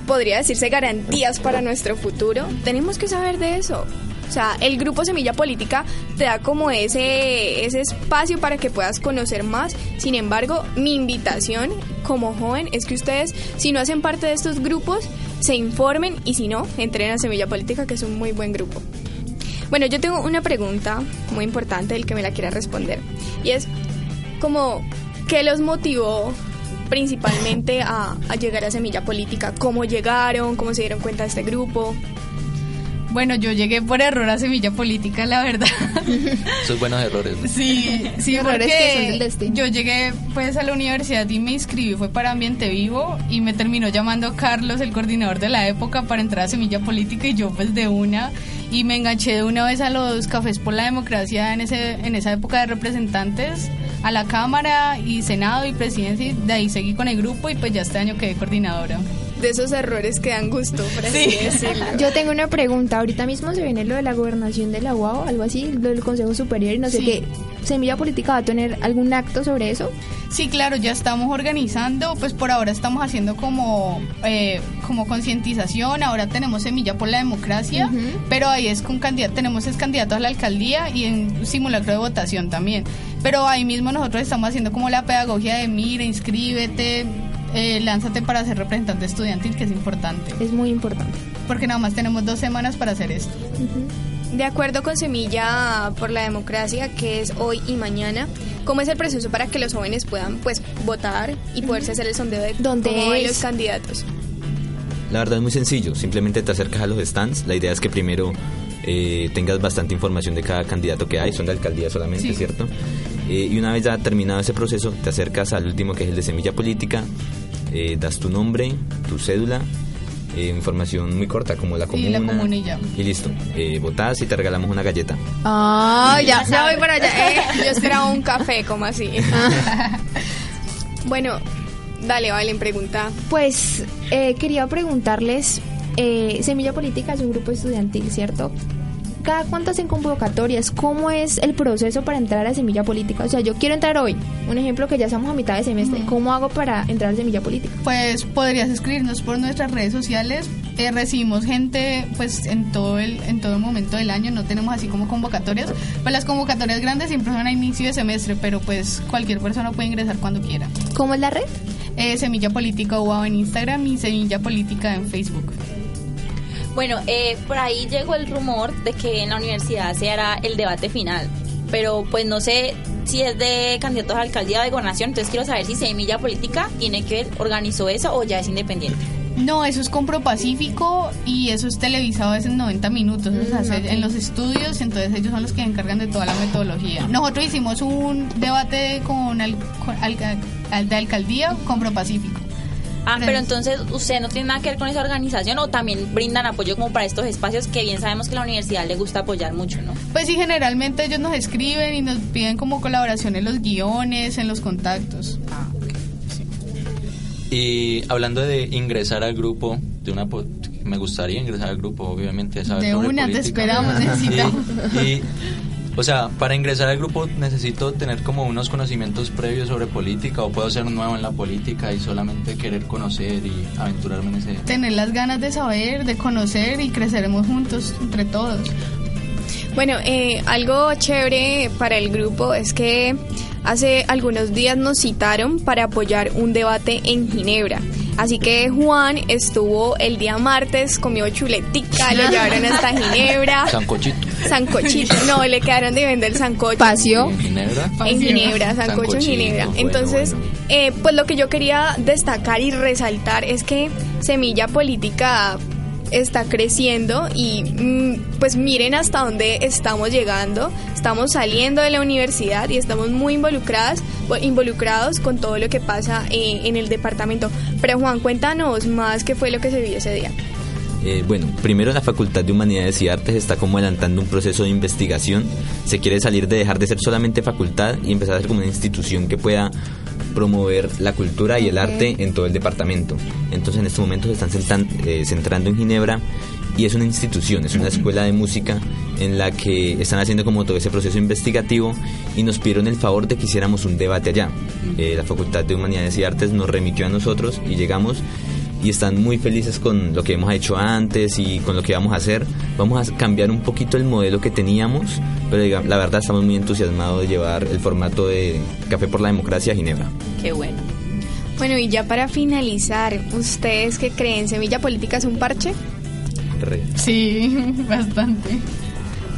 podría decirse garantías para nuestro futuro, tenemos que saber de eso. O sea, el grupo Semilla Política te da como ese, ese espacio para que puedas conocer más. Sin embargo, mi invitación como joven es que ustedes, si no hacen parte de estos grupos, se informen y si no, entren a Semilla Política, que es un muy buen grupo. Bueno, yo tengo una pregunta muy importante, el que me la quiera responder. Y es como, ¿qué los motivó principalmente a, a llegar a Semilla Política? ¿Cómo llegaron? ¿Cómo se dieron cuenta de este grupo? Bueno, yo llegué por error a Semilla Política, la verdad. Esos buenos errores. ¿no? Sí, sí, Errores porque que son del destino. yo llegué pues a la universidad y me inscribí, fue para Ambiente Vivo y me terminó llamando Carlos, el coordinador de la época, para entrar a Semilla Política y yo pues de una y me enganché de una vez a los cafés por la democracia en ese en esa época de representantes a la Cámara y Senado y Presidencia y de ahí seguí con el grupo y pues ya este año quedé coordinadora. De esos errores que dan gusto, por así decirlo. Yo tengo una pregunta. Ahorita mismo se viene lo de la gobernación de la UAO, algo así, lo del Consejo Superior y no sé Sí. qué. ¿Semilla Política va a tener algún acto sobre eso? Sí, claro, ya estamos organizando, pues por ahora estamos haciendo como, eh, como concientización, ahora tenemos Semilla por la Democracia, pero ahí es con candidato, tenemos es candidato a la alcaldía y en simulacro de votación también. Pero ahí mismo nosotros estamos haciendo como la pedagogía de mira, inscríbete, eh, lánzate para ser representante estudiantil, que es importante. Es muy importante. Porque nada más tenemos dos semanas para hacer esto. De acuerdo con Semilla por la Democracia, que es hoy y mañana, ¿cómo es el proceso para que los jóvenes puedan pues votar y poderse hacer el sondeo de ¿Dónde cómo ven es? los candidatos? La verdad es muy sencillo, simplemente te acercas a los stands. La idea es que primero eh, tengas bastante información de cada candidato que hay, son de alcaldía solamente, Sí. ¿cierto? Eh, y una vez ya terminado ese proceso, te acercas al último que es el de semilla política, eh, das tu nombre, tu cédula, eh, información muy corta como la Y comuna. la comuna y ya. Y listo, eh, votás y te regalamos una galleta. Ah, ya, Ya voy para allá. Eh, yo esperaba un café, como así. bueno, dale, Valen, pregunta. Pues eh, quería preguntarles, eh, Semilla Política es un grupo estudiantil, ¿cierto? ¿Cada cuánto hacen convocatorias? ¿Cómo es el proceso para entrar a Semilla Política? O sea, yo quiero entrar hoy, un ejemplo que ya estamos a mitad de semestre, ¿cómo hago para entrar a Semilla Política? Pues podrías escribirnos por nuestras redes sociales. Eh, recibimos gente pues en todo el en todo momento del año, no tenemos así como convocatorias. Pues las convocatorias grandes siempre son a inicio de semestre, pero pues cualquier persona puede ingresar cuando quiera. ¿Cómo es la red? Eh, Semilla Política UAO en Instagram y Semilla Política en Facebook. Bueno, eh, por ahí llegó el rumor de que en la universidad se hará el debate final, pero pues no sé si es de candidatos a alcaldía o de gobernación, entonces quiero saber si Semilla Política tiene que ver, organizó eso o ya es independiente. No, eso es Compro Pacífico y eso es televisado es en 90 minutos, o sea, se- en los estudios, entonces ellos son los que encargan de toda la metodología. Nosotros hicimos un debate con, al- con alca- al- de alcaldía, Compro Pacífico. Ah, pero entonces usted no tiene nada que ver con esa organización o también brindan apoyo como para estos espacios que bien sabemos que la universidad le gusta apoyar mucho, ¿no? Pues sí, generalmente ellos nos escriben y nos piden como colaboración en los guiones, en los contactos. Y hablando de ingresar al grupo, de una po- me gustaría ingresar al grupo, obviamente, saber De sobre una, te esperamos, necesitamos. Y, y, o sea, para ingresar al grupo necesito tener como unos conocimientos previos sobre política o puedo ser nuevo en la política y solamente querer conocer y aventurarme en ese... Tener las ganas de saber, de conocer y creceremos juntos entre todos. Bueno, eh, algo chévere para el grupo es que hace algunos días nos citaron para apoyar un debate en Ginebra. Así que Juan estuvo el día martes, comió chuletica, lo llevaron hasta Ginebra. Sancochito. Sancochito, no, le quedaron de vender sancocho. Pasio. ¿En Ginebra? En Ginebra, sancocho en Ginebra. bueno, Entonces, eh, pues lo que yo quería destacar y resaltar es que Semilla Política está creciendo y mm, pues miren hasta dónde estamos llegando. Estamos saliendo de la universidad y estamos muy involucradas, involucrados con todo lo que pasa eh, en el departamento. Pero Juan, cuéntanos más qué fue lo que se vio ese día. Eh, bueno, primero la Facultad de Humanidades y Artes está como adelantando un proceso de investigación. Se quiere salir de dejar de ser solamente facultad y empezar a ser como una institución que pueda promover la cultura y el arte en todo el departamento. Entonces en este momento se están sentan- eh, centrando en Ginebra y es una institución, es una escuela de música en la que están haciendo como todo ese proceso investigativo y nos pidieron el favor de que hiciéramos un debate allá. Eh, la Facultad de Humanidades y Artes nos remitió a nosotros y llegamos y están muy felices con lo que hemos hecho antes y con lo que vamos a hacer. Vamos a cambiar un poquito el modelo que teníamos, pero la verdad estamos muy entusiasmados de llevar el formato de Café por la Democracia a Ginebra. Qué bueno. Bueno, y ya para finalizar, ¿ustedes qué creen? ¿Semilla Política es un parche? Re. Sí, bastante.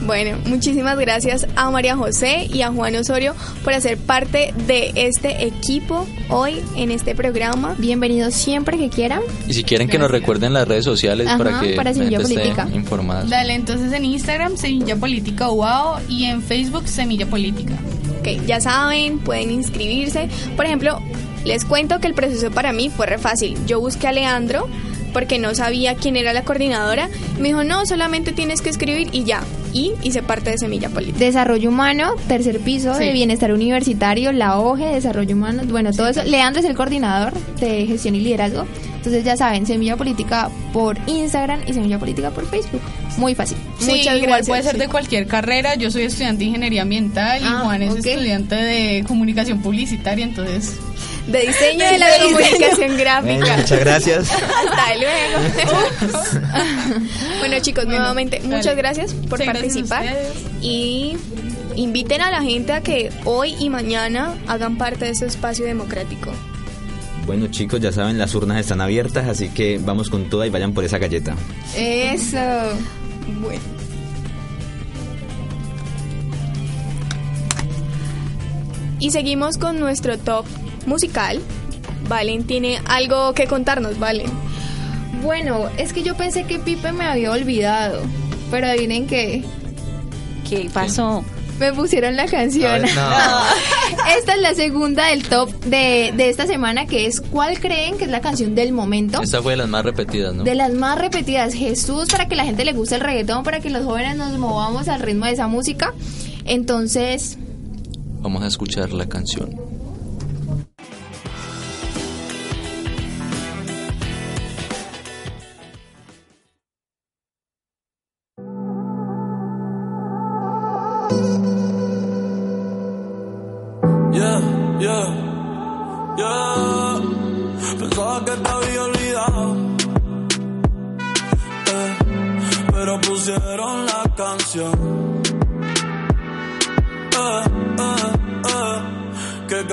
Bueno, muchísimas gracias a María José y a Juan Osorio por hacer parte de este equipo hoy en este programa. Bienvenidos siempre que quieran. Y si quieren que nos recuerden las redes sociales Ajá, para que para la Semilla Política. informada. Dale, entonces en Instagram, Semilla Política UAO y en Facebook, Semilla Política. Ok, ya saben, pueden inscribirse. Por ejemplo, les cuento que el proceso para mí fue re fácil. Yo busqué a Leandro porque no sabía quién era la coordinadora. Me dijo, no, solamente tienes que escribir y ya. Y hice parte de Semilla Política. Desarrollo humano, tercer piso Sí. de bienestar universitario, la OGE, desarrollo humano, bueno, todo eso. Leandro es el coordinador de gestión y liderazgo. Entonces ya saben, Semilla Política por Instagram y Semilla Política por Facebook. Muy fácil. Sí, Muchas igual gracias, puede ser sí. de cualquier carrera. Yo soy estudiante de ingeniería ambiental y Ah, Juan es estudiante de comunicación publicitaria, entonces. De diseño de la diseño. comunicación gráfica. Muchas gracias. Hasta luego. bueno chicos, Bueno, nuevamente dale. muchas gracias por participar y inviten a la gente a que hoy y mañana hagan parte de este espacio democrático. Bueno chicos, ya saben, las urnas están abiertas, así que vamos con toda y vayan por esa galleta. Eso. Bueno. Y seguimos con nuestro top musical. Valen tiene algo que contarnos, Valen. Bueno, es que yo pensé que Pipe me había olvidado. Pero adivinen qué. ¿Qué pasó? Me pusieron la canción. No. Esta es la segunda del top de, de esta semana, que es ¿Cuál creen que es la canción del momento? Esta fue de las más repetidas, ¿no? De las más repetidas, Jesús, para que la gente le guste el reggaetón, para que los jóvenes nos movamos al ritmo de esa música. Entonces, Vamos a escuchar la canción.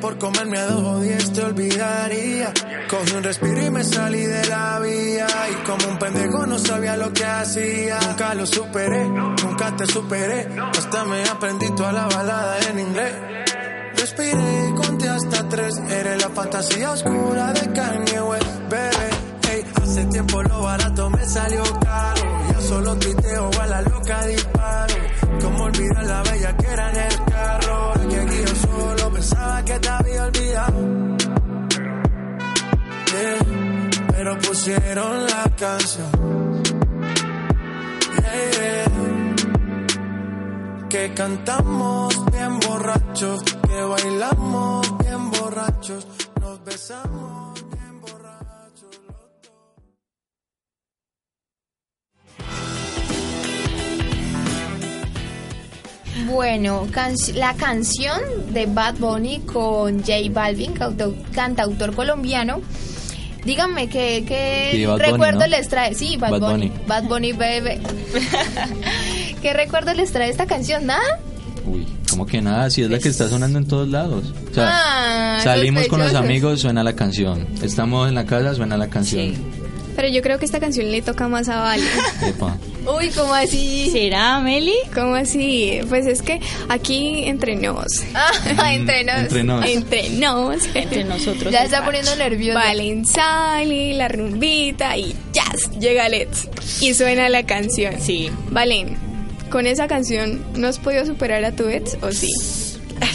Por comerme a dos o diez te olvidaría. Cogí un respiro y me salí de la vía. Y como un pendejo no sabía lo que hacía. Nunca lo superé, nunca te superé. Hasta me aprendí toda la balada en inglés. Respiré y conté hasta tres. Eres la fantasía oscura de Kanye West, bebé. Hey, hace tiempo lo barato me salió caro. Ya solo tuiteo a la loca disparo. Como olvidar la bella que era en el pensaba que te había olvidado. Pero pusieron la canción. Que cantamos bien borrachos, que bailamos bien borrachos, nos besamos Bueno, can- la canción de Bad Bunny con J Balvin, cantautor colombiano. Díganme qué, qué Sí, Bunny, recuerdo ¿no? les trae. Sí, Bad, Bad Bunny. Bunny. Bad Bunny, bebé. ¿Qué recuerdo les trae esta canción? ¿Nada? Uy, como que nada, si es la que está sonando en todos lados. O sea, Ah, salimos con los amigos, suena la canción. Estamos en la casa, suena la canción. Pero yo creo que esta canción le toca más a Vale. Epa. Uy, ¿cómo así? ¿Será, Meli? ¿Cómo así? Pues es que aquí entre nos. Ah, entre nos. Entre nos. Entre nos. Entre nosotros. Ya está poniendo nervioso. Valen Sally, la rumbita y jazz. Llega Let's. Y suena la canción. Sí. Valen, con esa canción, ¿no has podido superar a tu ex o sí?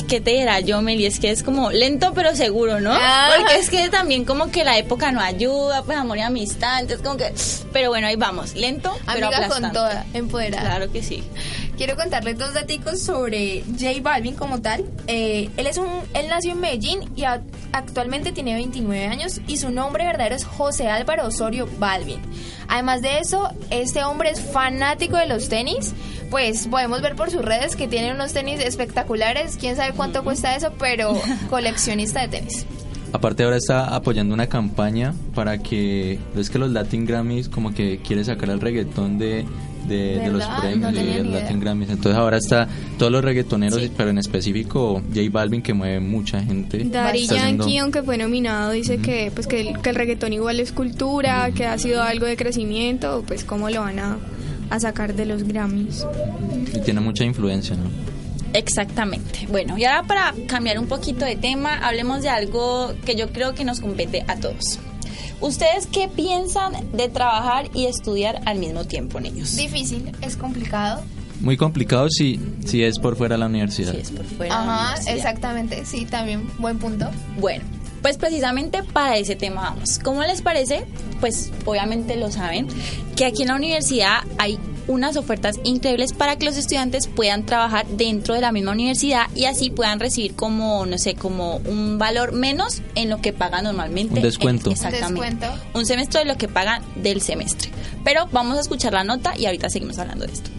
¿Qué te dirá yo, Meli? Es que es como lento pero seguro, ¿no? Ah. Porque es que también como que la época no ayuda, pues amor y amistad, entonces como que... Pero bueno, ahí vamos, lento pero Amiga con aplastante. toda, empoderada. Claro que sí. Quiero contarles dos datos sobre J Balvin como tal. Eh, él es un, él nació en Medellín y a- actualmente tiene 29 años y su nombre verdadero es José Álvaro Osorio Balvin. Además de eso, este hombre es fanático de los tenis. Pues podemos ver por sus redes que tiene unos tenis espectaculares. Quién sabe cuánto cuesta eso, pero coleccionista de tenis. Aparte ahora está apoyando una campaña para que, es que los Latin Grammys como que quiere sacar el reggaetón de, de, de los premios No de Latin. Grammys. Entonces ahora está todos los reggaetoneros, pero en específico J Balvin que mueve mucha gente. Daddy Está haciendo- Yankee, aunque fue nominado, dice que pues que el, que el reggaetón igual es cultura, que ha sido algo de crecimiento, pues cómo lo van a, a sacar de los Grammys. y tiene mucha influencia, ¿no? Exactamente. Bueno, y ahora para cambiar un poquito de tema, hablemos de algo que yo creo que nos compete a todos. ¿Ustedes qué piensan de trabajar y estudiar al mismo tiempo, niños? Difícil, es complicado. Muy complicado si, si es por fuera de la universidad. Si es por fuera de la Ajá, universidad. exactamente. Sí, también, buen punto. Bueno, pues precisamente para ese tema vamos. ¿Cómo les parece? Pues obviamente lo saben, que aquí en la universidad hay unas ofertas increíbles para que los estudiantes puedan trabajar dentro de la misma universidad y así puedan recibir como, no sé, como un valor menos en lo que pagan normalmente. Un descuento. En- exactamente. Descuento. Un semestre de lo que pagan del semestre. Pero vamos a escuchar la nota y ahorita seguimos hablando de esto.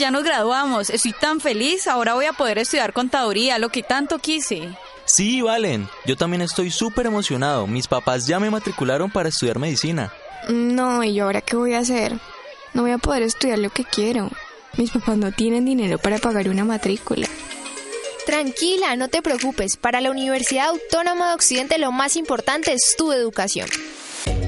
Ya nos graduamos. Estoy tan feliz. Ahora voy a poder estudiar contaduría, lo que tanto quise. Sí, Valen. Yo también estoy súper emocionado. Mis papás ya me matricularon para estudiar medicina. No, ¿y yo ahora qué voy a hacer? No voy a poder estudiar lo que quiero. Mis papás no tienen dinero para pagar una matrícula. Tranquila, no te preocupes. Para la Universidad Autónoma de Occidente lo más importante es tu educación.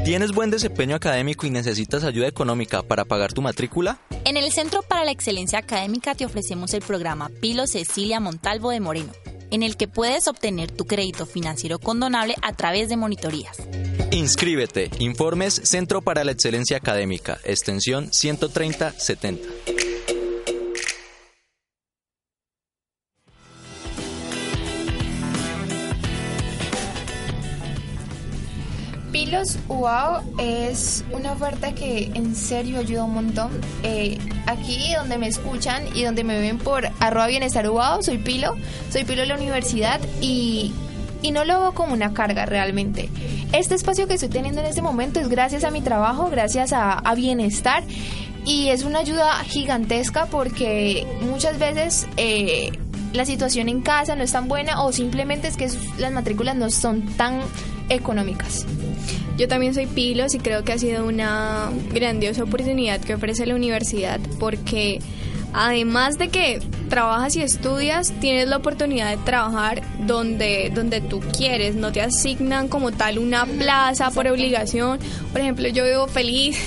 ¿Tienes buen desempeño académico y necesitas ayuda económica para pagar tu matrícula? En el Centro para la Excelencia Académica te ofrecemos el programa Pilo Cecilia Montalvo de Moreno, en el que puedes obtener tu crédito financiero condonable a través de monitorías. Inscríbete. Informes Centro para la Excelencia Académica, extensión 13070. Pilos UAO es una oferta que en serio ayuda un montón. Eh, aquí donde me escuchan y donde me ven por arroba bienestar UAO, soy Pilo, soy Pilo de la universidad y, y no lo veo como una carga realmente. Este espacio que estoy teniendo en este momento es gracias a mi trabajo, gracias a, a bienestar y es una ayuda gigantesca porque muchas veces... eh, la situación en casa no es tan buena o simplemente es que las matrículas no son tan económicas. Yo también soy Pilos y creo que ha sido una grandiosa oportunidad que ofrece la universidad porque además de que trabajas y estudias, tienes la oportunidad de trabajar donde, donde tú quieres, no te asignan como tal una plaza por obligación. Por ejemplo, yo vivo feliz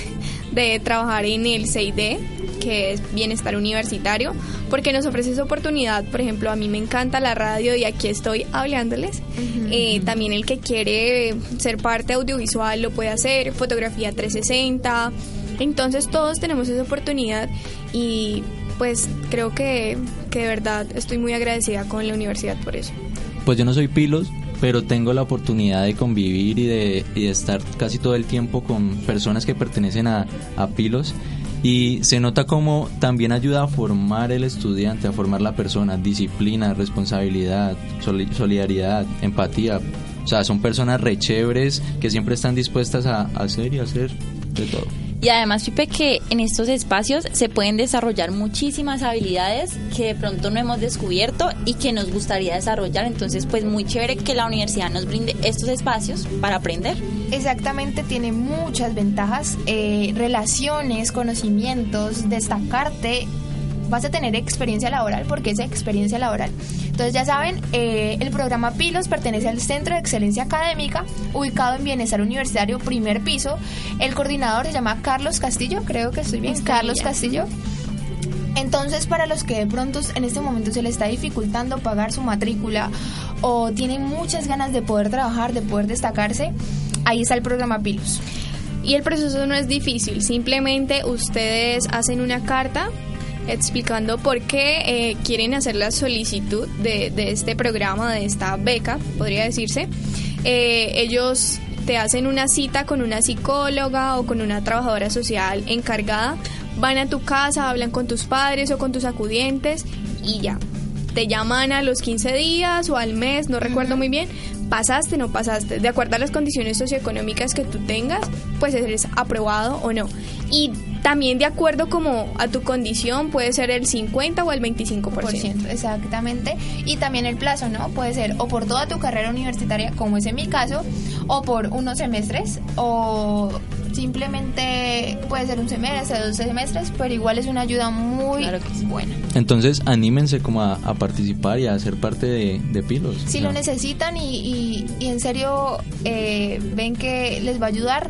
de trabajar en el CID, que es Bienestar Universitario, porque nos ofrece esa oportunidad. Por ejemplo, a mí me encanta la radio y aquí estoy hablándoles. Eh, también el que quiere ser parte audiovisual lo puede hacer, fotografía 360. Entonces todos tenemos esa oportunidad y pues creo que, que de verdad estoy muy agradecida con la universidad por eso. Pues yo no soy pilos, pero tengo la oportunidad de convivir y de, y de estar casi todo el tiempo con personas que pertenecen a, a Pilos y se nota como también ayuda a formar el estudiante, a formar la persona, disciplina, responsabilidad, soli- solidaridad, empatía. O sea, son personas re chéveres que siempre están dispuestas a hacer y hacer de todo. Y además, Pipe, que en estos espacios se pueden desarrollar muchísimas habilidades que de pronto no hemos descubierto y que nos gustaría desarrollar. Entonces, pues muy chévere que la universidad nos brinde estos espacios para aprender. Exactamente, tiene muchas ventajas, eh, relaciones, conocimientos, destacarte. Vas a tener experiencia laboral porque es experiencia laboral. Entonces ya saben, eh, el programa Pilos pertenece al Centro de Excelencia Académica, ubicado en Bienestar Universitario, primer piso. El coordinador se llama Carlos Castillo, creo que estoy bien, Carlos Castillo. Entonces, para los que de pronto en este momento se les está dificultando pagar su matrícula o tienen muchas ganas de poder trabajar, de poder destacarse, ahí está el programa Pilos. Y el proceso no es difícil, simplemente ustedes hacen una carta explicando por qué eh, quieren hacer la solicitud de, de este programa, de esta beca, podría decirse. Eh, ellos te hacen una cita con una psicóloga o con una trabajadora social encargada, van a tu casa, hablan con tus padres o con tus acudientes y ya. Te llaman a los 15 días o al mes, no recuerdo muy bien, pasaste, no pasaste. De acuerdo a las condiciones socioeconómicas que tú tengas, pues eres aprobado o no. Y también de acuerdo como a tu condición puede ser el 50 o el 25%. Exactamente. Y también el plazo, ¿no? Puede ser o por toda tu carrera universitaria, como es en mi caso, o por unos semestres, o simplemente puede ser un semestre, dos semestres, pero igual es una ayuda muy buena. Entonces, anímense como a, a participar y a ser parte de, de Pilos. Si lo necesitan y, y- y en serio eh, ven que les va a ayudar,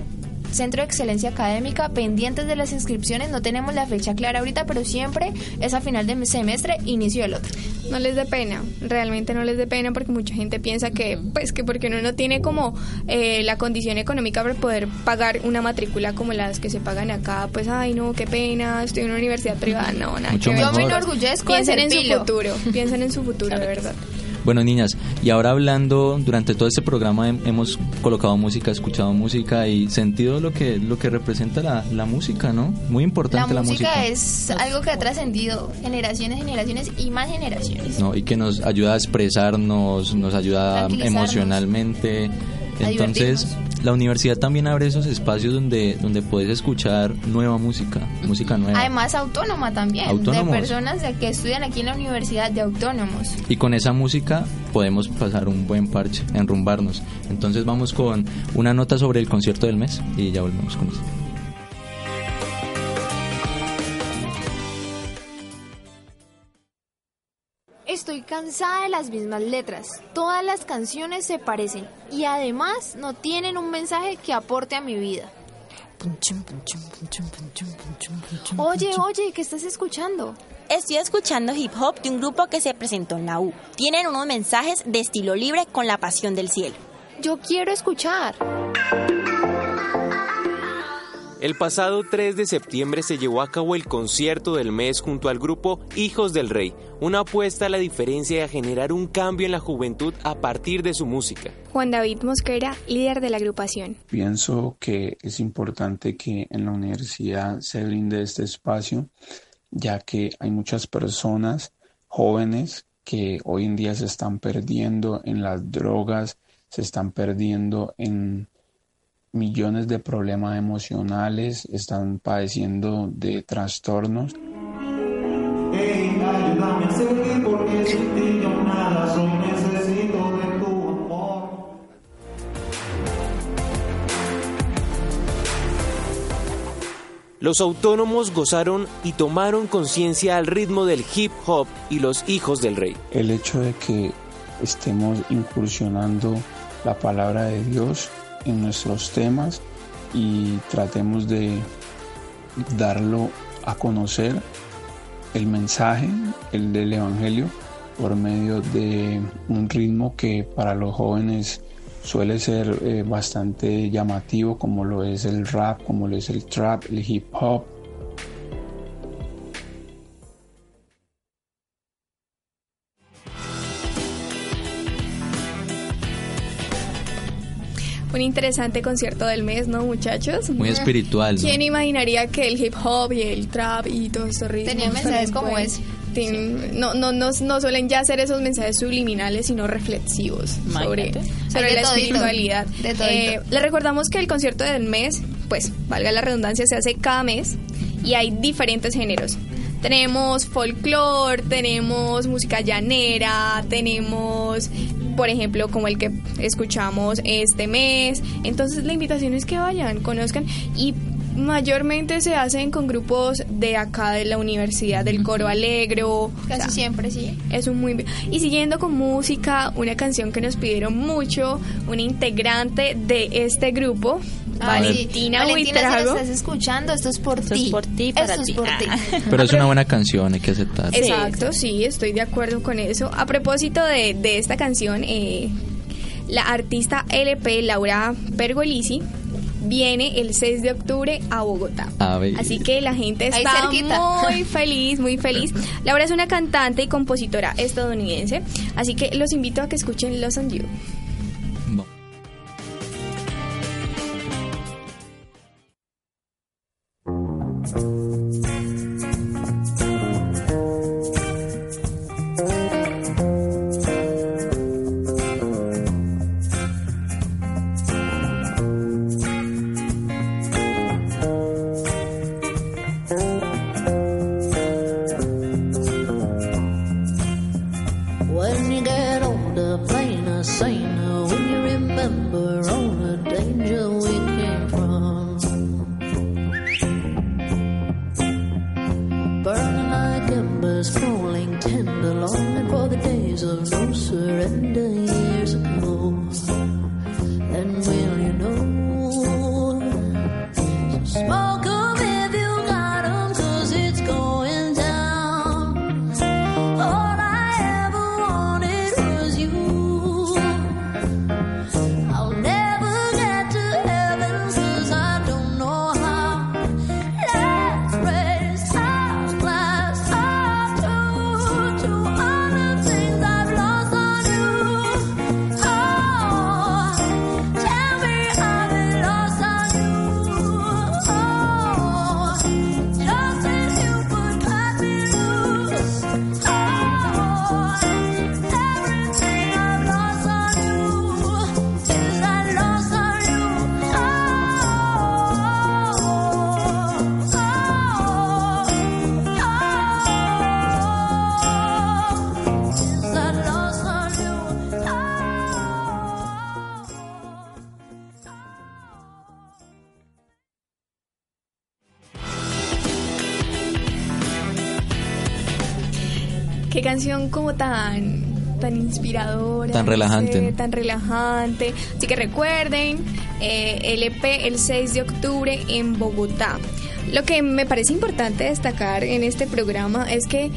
Centro de Excelencia Académica, pendientes de las inscripciones, no tenemos la fecha clara ahorita, pero siempre es a final de semestre, inicio del otro. No les dé pena, realmente no les dé pena porque mucha gente piensa que, pues, que porque uno no tiene como eh, la condición económica para poder pagar una matrícula como las que se pagan acá, pues, ay, no, qué pena, estoy en una universidad privada, no, nada. Mucho que ver. mejor. Yo me enorgullezco Piensen en su futuro, piensen en su futuro, de verdad. Bueno, niñas, y ahora hablando, durante todo este programa hem- hemos colocado música, escuchado música y sentido lo que, lo que representa la, la música, ¿no? Muy La importante la, música, es algo que ha trascendido generaciones, generaciones y más generaciones. ¿no? Y que nos ayuda a expresarnos, nos ayuda emocionalmente. A Entonces, la universidad también abre esos espacios donde, donde puedes escuchar nueva música, música nueva. Además, autónoma también, Autónomos. de personas de que estudian aquí en la universidad de autónomos. Y con esa música podemos pasar un buen parche, enrumbarnos. Entonces vamos con una nota sobre el concierto del mes y ya volvemos con eso. Cansada de las mismas letras. Todas las canciones se parecen y además no tienen un mensaje que aporte a mi vida. Oye, oye, ¿qué estás escuchando? Estoy escuchando hip hop de un grupo que se presentó en la U. Tienen unos mensajes de estilo libre con la pasión del cielo. Yo quiero escuchar. El pasado 3 de septiembre se llevó a cabo el concierto del mes junto al grupo Hijos del Rey, una apuesta a la diferencia y a generar un cambio en la juventud a partir de su música. Juan David Mosquera, líder de la agrupación. Pienso que es importante que en la universidad se brinde este espacio, ya que hay muchas personas jóvenes que hoy en día se están perdiendo en las drogas, se están perdiendo en millones de problemas emocionales, están padeciendo de trastornos. ayúdame a seguir porque sin ti yo nada soy, necesito de tu amor. Los autónomos gozaron y tomaron conciencia al ritmo del hip hop y los hijos del rey. El hecho de que estemos incursionando la palabra de Dios en nuestros temas y tratemos de darlo a conocer el mensaje, el del Evangelio, por medio de un ritmo que para los jóvenes suele ser eh, bastante llamativo, como lo es el rap, como lo es el trap, el hip hop. Un interesante concierto del mes, ¿no, muchachos? Muy espiritual, ¿no? ¿Quién imaginaría que el hip hop y el trap y todos estos ritmos Tenían mensajes como pues, ese. tienen- no, no, no, no suelen ya ser esos mensajes subliminales, sino reflexivos sobre, Imagínate. sobre la todito. espiritualidad. Eh, les recordamos que el concierto del mes, pues, valga la redundancia, se hace cada mes y hay diferentes géneros. Tenemos folclore, tenemos música llanera, tenemos, por ejemplo, como el que escuchamos este mes. Entonces la invitación es que vayan, conozcan y mayormente se hacen con grupos de acá de la universidad, del Coro Alegro. Casi siempre, sí. Es un muy... Y siguiendo con música, una canción que nos pidieron mucho, una integrante de este grupo, Ay, Valentina Valentina, si lo estás escuchando, esto es por ti. es por ti, para Esto es por ti. Pero es una buena canción, hay que aceptar. Exacto, sí, estoy de acuerdo con eso. A propósito de, de esta canción, eh, la artista LP Laura Pergolisi viene el 6 de octubre a Bogotá. A. Así que la gente está muy feliz, muy feliz. Laura es una cantante y compositora estadounidense, así que los invito a que escuchen Los on you canción como tan tan inspiradora, Tan no relajante, tan relajante. Así que recuerden, eh, LP el 6 de octubre en Bogotá. Lo que me parece importante destacar en este programa es que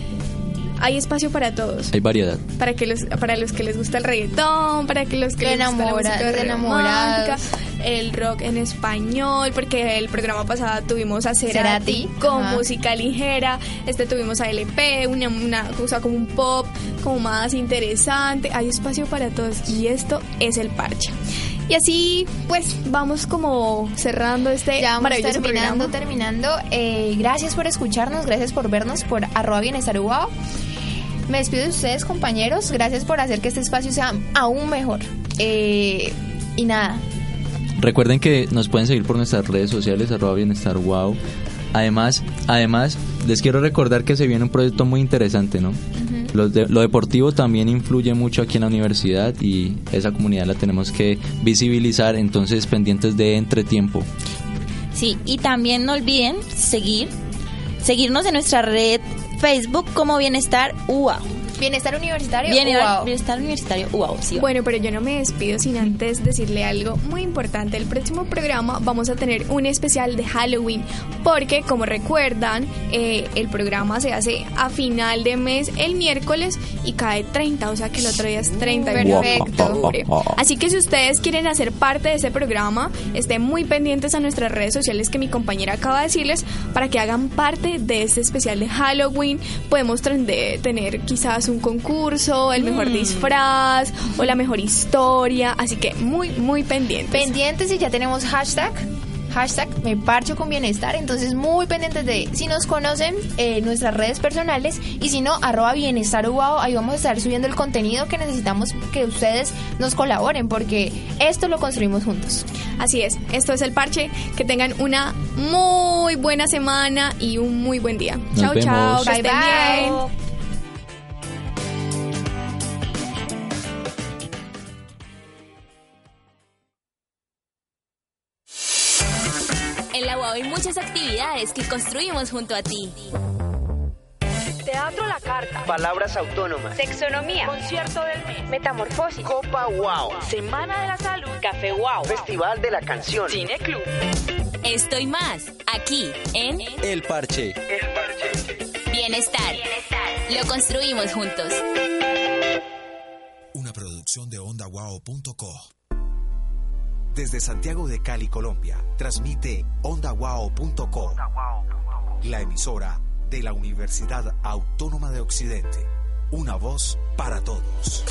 hay espacio para todos. Hay variedad. Para que los para los que les gusta el reggaetón, para que los que les gusta la música de romántica, enamorados. El rock en español, porque el programa pasado tuvimos a Cerati, con ajá. música ligera, este tuvimos a LP, una, una cosa como un pop, como más interesante, hay espacio para todos y esto es el parche. Y así, pues, vamos como cerrando este Ya vamos maravilloso terminando, programa. terminando. Eh, gracias por escucharnos, gracias por vernos por arroba bienestar. Me despido de ustedes, compañeros. Gracias por hacer que este espacio sea aún mejor. Eh, y nada, Recuerden que nos pueden seguir por nuestras redes sociales, arroba bienestar wow. Además, además, les quiero recordar que se viene un proyecto muy interesante, ¿no? Lo, de- lo deportivo también influye mucho aquí en la universidad y esa comunidad la tenemos que visibilizar, entonces pendientes de entretiempo. Sí, y también no olviden seguir, seguirnos en nuestra red Facebook como Bienestar UAO. Bienestar Universitario Bienestar. Bienestar Universitario UAO, sí. Bueno, pero yo no me despido sin antes decirle algo muy importante. El próximo programa vamos a tener un especial de Halloween, porque como recuerdan, eh, el programa se hace a final de mes el miércoles y cae 30, o sea que el otro día es 31 de Perfecto. octubre. Así que si ustedes quieren hacer parte de ese programa, estén muy pendientes a nuestras redes sociales que mi compañera acaba de decirles para que hagan parte de este especial de Halloween. Podemos tener quizás un concurso, el mejor Mm. disfraz o la mejor historia. Así que muy, muy pendientes. Pendientes y ya tenemos hashtag. Hashtag me parcho con bienestar. Entonces, muy pendientes de si nos conocen eh, nuestras redes personales y si no, arroba bienestar Uguao, Ahí vamos a estar subiendo el contenido que necesitamos que ustedes nos colaboren porque esto lo construimos juntos. Así es, esto es el parche. Que tengan una muy buena semana y un muy buen día. Nos chao, chao. vemos. Bye, bye. bien. Que construimos junto a ti. Teatro La Carta. Palabras autónomas. Sexonomía. Concierto del mes. Metamorfosis. Copa Wow. Semana de la Salud. Café Wow. Festival de la Canción. Cine Club. Esto y más, aquí en El Parche. Bienestar. Lo construimos juntos. Una producción de ondawao.co. Desde Santiago de Cali, Colombia, transmite ondawao.co, la emisora de la Universidad Autónoma de Occidente. Una voz para todos.